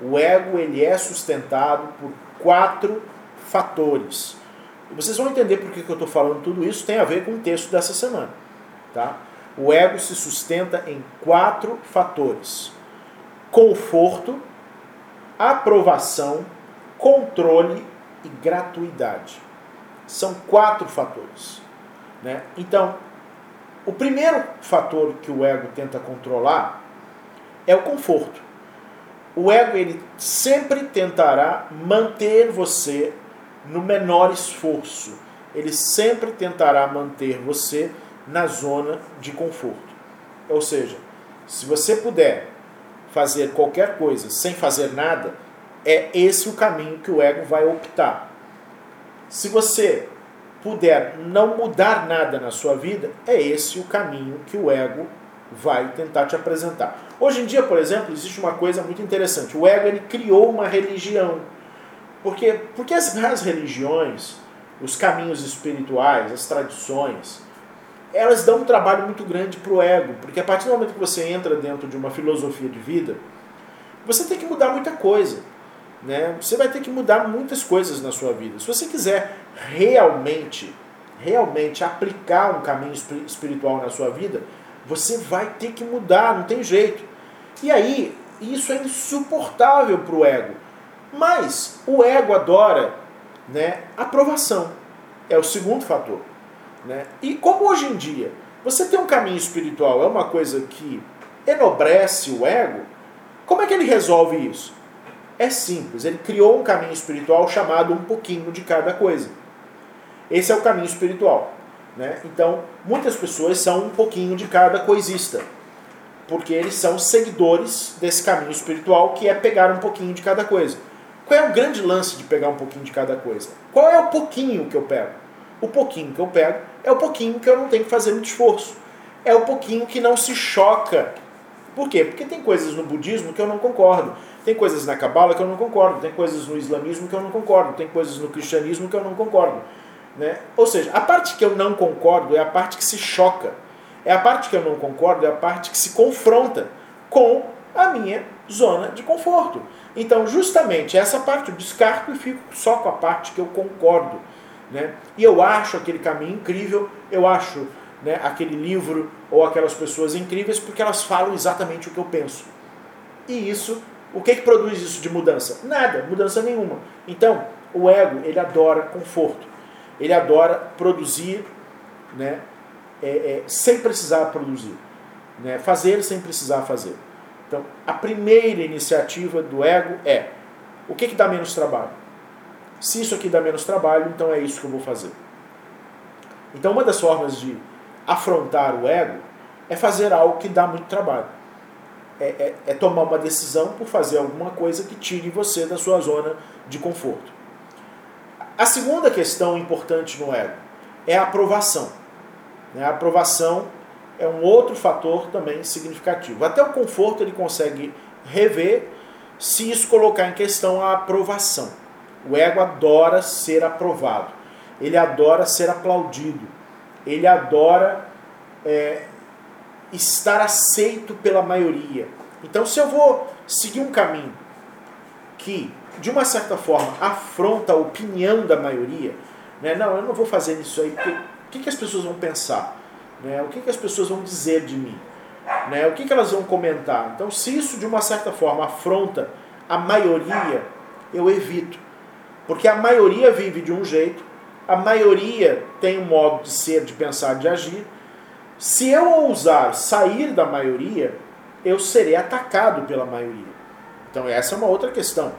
O ego ele é sustentado por quatro fatores. E vocês vão entender por que, que eu estou falando tudo isso, tem a ver com o texto dessa semana. Tá? O ego se sustenta em quatro fatores: conforto, aprovação, controle e gratuidade. São quatro fatores. Né? Então, o primeiro fator que o ego tenta controlar é o conforto. O ego ele sempre tentará manter você no menor esforço. Ele sempre tentará manter você na zona de conforto. Ou seja, se você puder fazer qualquer coisa sem fazer nada, é esse o caminho que o ego vai optar. Se você puder não mudar nada na sua vida, é esse o caminho que o ego vai tentar te apresentar. Hoje em dia, por exemplo, existe uma coisa muito interessante. O ego ele criou uma religião. Porque, porque as, as religiões, os caminhos espirituais, as tradições, elas dão um trabalho muito grande para o ego. Porque a partir do momento que você entra dentro de uma filosofia de vida, você tem que mudar muita coisa. Né? Você vai ter que mudar muitas coisas na sua vida. Se você quiser realmente, realmente aplicar um caminho espiritual na sua vida, você vai ter que mudar, não tem jeito. E aí, isso é insuportável para o ego. Mas o ego adora né, aprovação. É o segundo fator. Né? E como hoje em dia você tem um caminho espiritual, é uma coisa que enobrece o ego, como é que ele resolve isso? É simples, ele criou um caminho espiritual chamado um pouquinho de cada coisa. Esse é o caminho espiritual. Né? Então, muitas pessoas são um pouquinho de cada coisista, porque eles são seguidores desse caminho espiritual que é pegar um pouquinho de cada coisa. Qual é o grande lance de pegar um pouquinho de cada coisa? Qual é o pouquinho que eu pego? O pouquinho que eu pego é o pouquinho que eu não tenho que fazer muito esforço. É o pouquinho que não se choca. Por quê? Porque tem coisas no budismo que eu não concordo. Tem coisas na cabala que eu não concordo. Tem coisas no islamismo que eu não concordo. Tem coisas no cristianismo que eu não concordo. Né? Ou seja, a parte que eu não concordo é a parte que se choca. É a parte que eu não concordo, é a parte que se confronta com a minha zona de conforto. Então, justamente essa parte eu descarto e fico só com a parte que eu concordo. Né? E eu acho aquele caminho incrível, eu acho né, aquele livro ou aquelas pessoas incríveis porque elas falam exatamente o que eu penso. E isso, o que, que produz isso de mudança? Nada, mudança nenhuma. Então, o ego, ele adora conforto ele adora produzir né, é, é, sem precisar produzir, né, fazer sem precisar fazer. Então, a primeira iniciativa do ego é: o que, que dá menos trabalho? Se isso aqui dá menos trabalho, então é isso que eu vou fazer. Então, uma das formas de afrontar o ego é fazer algo que dá muito trabalho. É, é, é tomar uma decisão por fazer alguma coisa que tire você da sua zona de conforto. A segunda questão importante no ego é a aprovação. Né? A aprovação é um outro fator também significativo. Até o conforto ele consegue rever se isso colocar em questão a aprovação. O ego adora ser aprovado, ele adora ser aplaudido, ele adora é, estar aceito pela maioria. Então, se eu vou seguir um caminho que de uma certa forma, afronta a opinião da maioria, né? não, eu não vou fazer isso aí, porque o que, que as pessoas vão pensar? Né? O que, que as pessoas vão dizer de mim? Né? O que, que elas vão comentar? Então, se isso de uma certa forma afronta a maioria, eu evito. Porque a maioria vive de um jeito, a maioria tem um modo de ser, de pensar, de agir. Se eu ousar sair da maioria, eu serei atacado pela maioria. Então, essa é uma outra questão.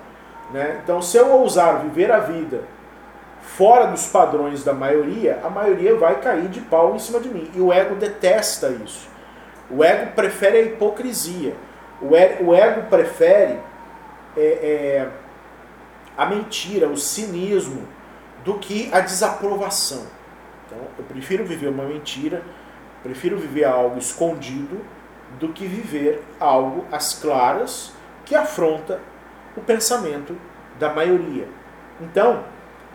Né? Então, se eu ousar viver a vida fora dos padrões da maioria, a maioria vai cair de pau em cima de mim. E o ego detesta isso. O ego prefere a hipocrisia. O ego, o ego prefere é, é, a mentira, o cinismo, do que a desaprovação. Então, eu prefiro viver uma mentira, prefiro viver algo escondido, do que viver algo às claras que afronta o pensamento da maioria. Então,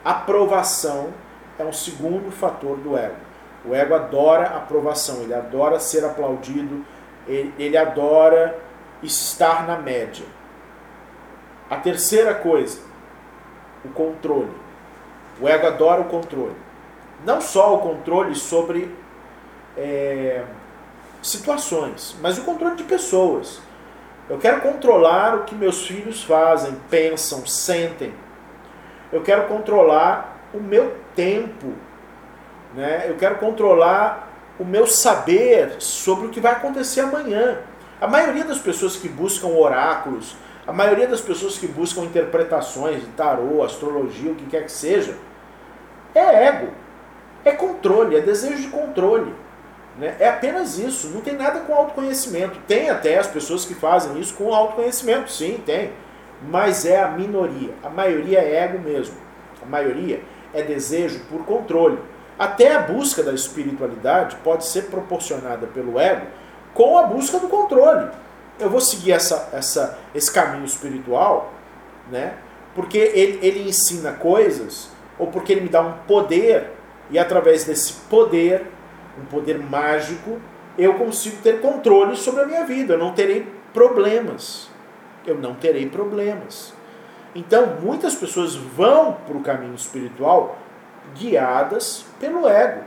aprovação é um segundo fator do ego. O ego adora aprovação, ele adora ser aplaudido, ele, ele adora estar na média. A terceira coisa, o controle. O ego adora o controle. Não só o controle sobre é, situações, mas o controle de pessoas. Eu quero controlar o que meus filhos fazem, pensam, sentem. Eu quero controlar o meu tempo. Né? Eu quero controlar o meu saber sobre o que vai acontecer amanhã. A maioria das pessoas que buscam oráculos, a maioria das pessoas que buscam interpretações de tarô, astrologia, o que quer que seja, é ego. É controle, é desejo de controle. Né? É apenas isso, não tem nada com autoconhecimento. Tem até as pessoas que fazem isso com autoconhecimento, sim, tem. Mas é a minoria. A maioria é ego mesmo. A maioria é desejo por controle. Até a busca da espiritualidade pode ser proporcionada pelo ego com a busca do controle. Eu vou seguir essa, essa, esse caminho espiritual, né? porque ele, ele ensina coisas, ou porque ele me dá um poder, e através desse poder um poder mágico, eu consigo ter controle sobre a minha vida. Eu não terei problemas. Eu não terei problemas. Então, muitas pessoas vão para o caminho espiritual guiadas pelo ego.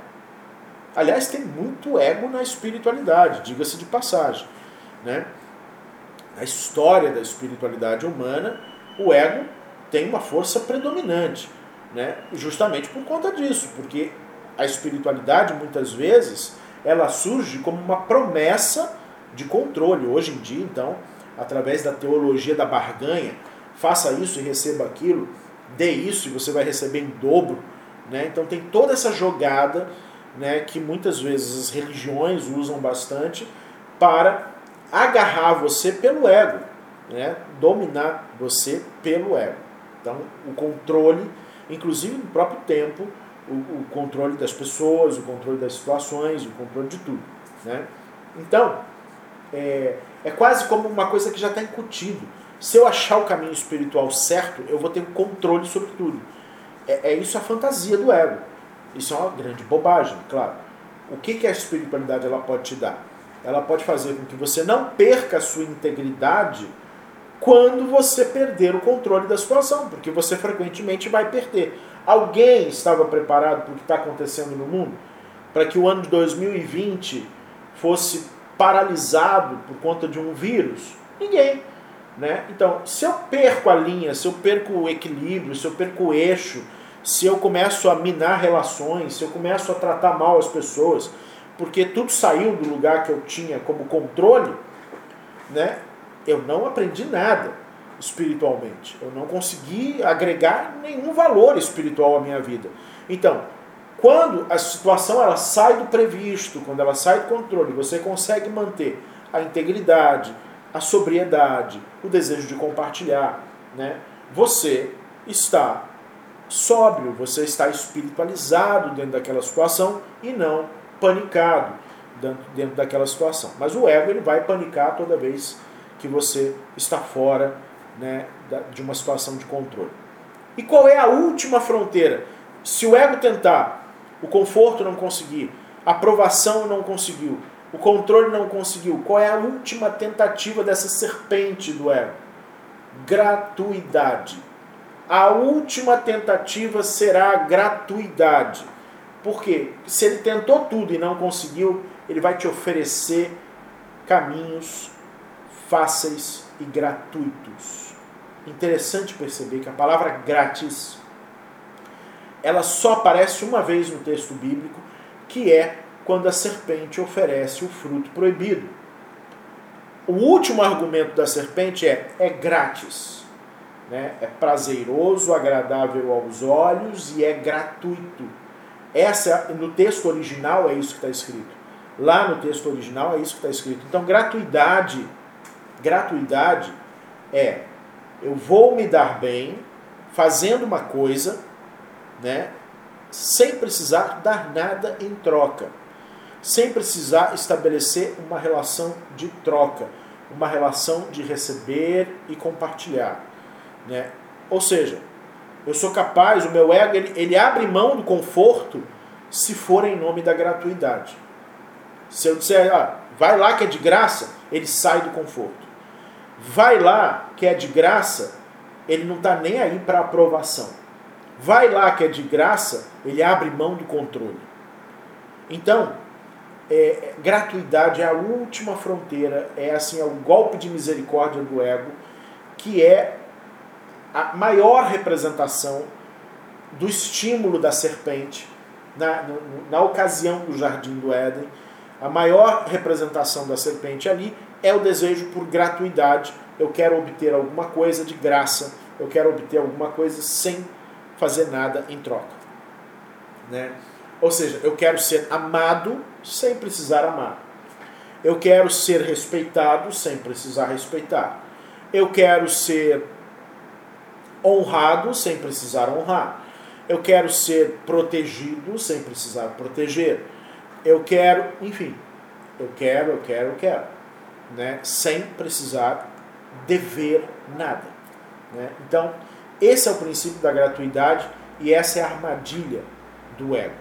Aliás, tem muito ego na espiritualidade, diga-se de passagem. Né? Na história da espiritualidade humana, o ego tem uma força predominante, né? justamente por conta disso, porque a espiritualidade, muitas vezes, ela surge como uma promessa de controle. Hoje em dia, então, através da teologia da barganha, faça isso e receba aquilo, dê isso e você vai receber em dobro. Né? Então tem toda essa jogada né, que muitas vezes as religiões usam bastante para agarrar você pelo ego, né? dominar você pelo ego. Então o controle, inclusive no próprio tempo, o, o, controle das pessoas, o controle das situações, o controle de tudo. Né? Então, é, é quase como uma coisa que já está incutido. Se eu achar o caminho espiritual certo, eu vou ter controle sobre tudo. É, é isso a fantasia do ego. Isso é uma grande bobagem, claro. O que, que a espiritualidade ela pode te dar? Ela pode fazer com que você não perca a sua integridade quando você perder o controle da situação, porque você frequentemente vai perder. Alguém estava preparado para o que está acontecendo no mundo? Para que o ano de 2020 fosse paralisado por conta de um vírus? Ninguém. Né? Então, se eu perco a linha, se eu perco o equilíbrio, se eu perco o eixo, se eu começo a minar relações, se eu começo a tratar mal as pessoas, porque tudo saiu do lugar que eu tinha como controle, né? Eu não aprendi nada espiritualmente. Eu não consegui agregar nenhum valor espiritual à minha vida. Então, quando a situação ela sai do previsto, quando ela sai do controle, você consegue manter a integridade, a sobriedade, o desejo de compartilhar, né? Você está sóbrio, você está espiritualizado dentro daquela situação e não panicado dentro daquela situação. Mas o ego ele vai panicar toda vez que você está fora né, de uma situação de controle. E qual é a última fronteira? Se o ego tentar, o conforto não conseguir, a aprovação não conseguiu, o controle não conseguiu, qual é a última tentativa dessa serpente do ego? Gratuidade. A última tentativa será a gratuidade. Por quê? Se ele tentou tudo e não conseguiu, ele vai te oferecer caminhos fáceis e gratuitos. Interessante perceber que a palavra grátis ela só aparece uma vez no texto bíblico, que é quando a serpente oferece o fruto proibido. O último argumento da serpente é é grátis. Né? É prazeroso, agradável aos olhos e é gratuito. Essa no texto original é isso que está escrito. Lá no texto original é isso que está escrito. Então, gratuidade Gratuidade é eu vou me dar bem fazendo uma coisa, né, sem precisar dar nada em troca, sem precisar estabelecer uma relação de troca, uma relação de receber e compartilhar, né? Ou seja, eu sou capaz, o meu ego ele, ele abre mão do conforto se for em nome da gratuidade. Se eu disser, ah, vai lá que é de graça, ele sai do conforto vai lá, que é de graça, ele não está nem aí para aprovação. Vai lá que é de graça, ele abre mão do controle. Então, é, gratuidade é a última fronteira, é assim, é o golpe de misericórdia do ego, que é a maior representação do estímulo da serpente na, na, na ocasião do jardim do Éden. A maior representação da serpente ali é o desejo por gratuidade. Eu quero obter alguma coisa de graça, eu quero obter alguma coisa sem fazer nada em troca. Né? Ou seja, eu quero ser amado sem precisar amar. Eu quero ser respeitado sem precisar respeitar. Eu quero ser honrado sem precisar honrar. Eu quero ser protegido sem precisar proteger. Eu quero, enfim, eu quero, eu quero, eu quero, né? Sem precisar dever nada, né? Então, esse é o princípio da gratuidade e essa é a armadilha do ego.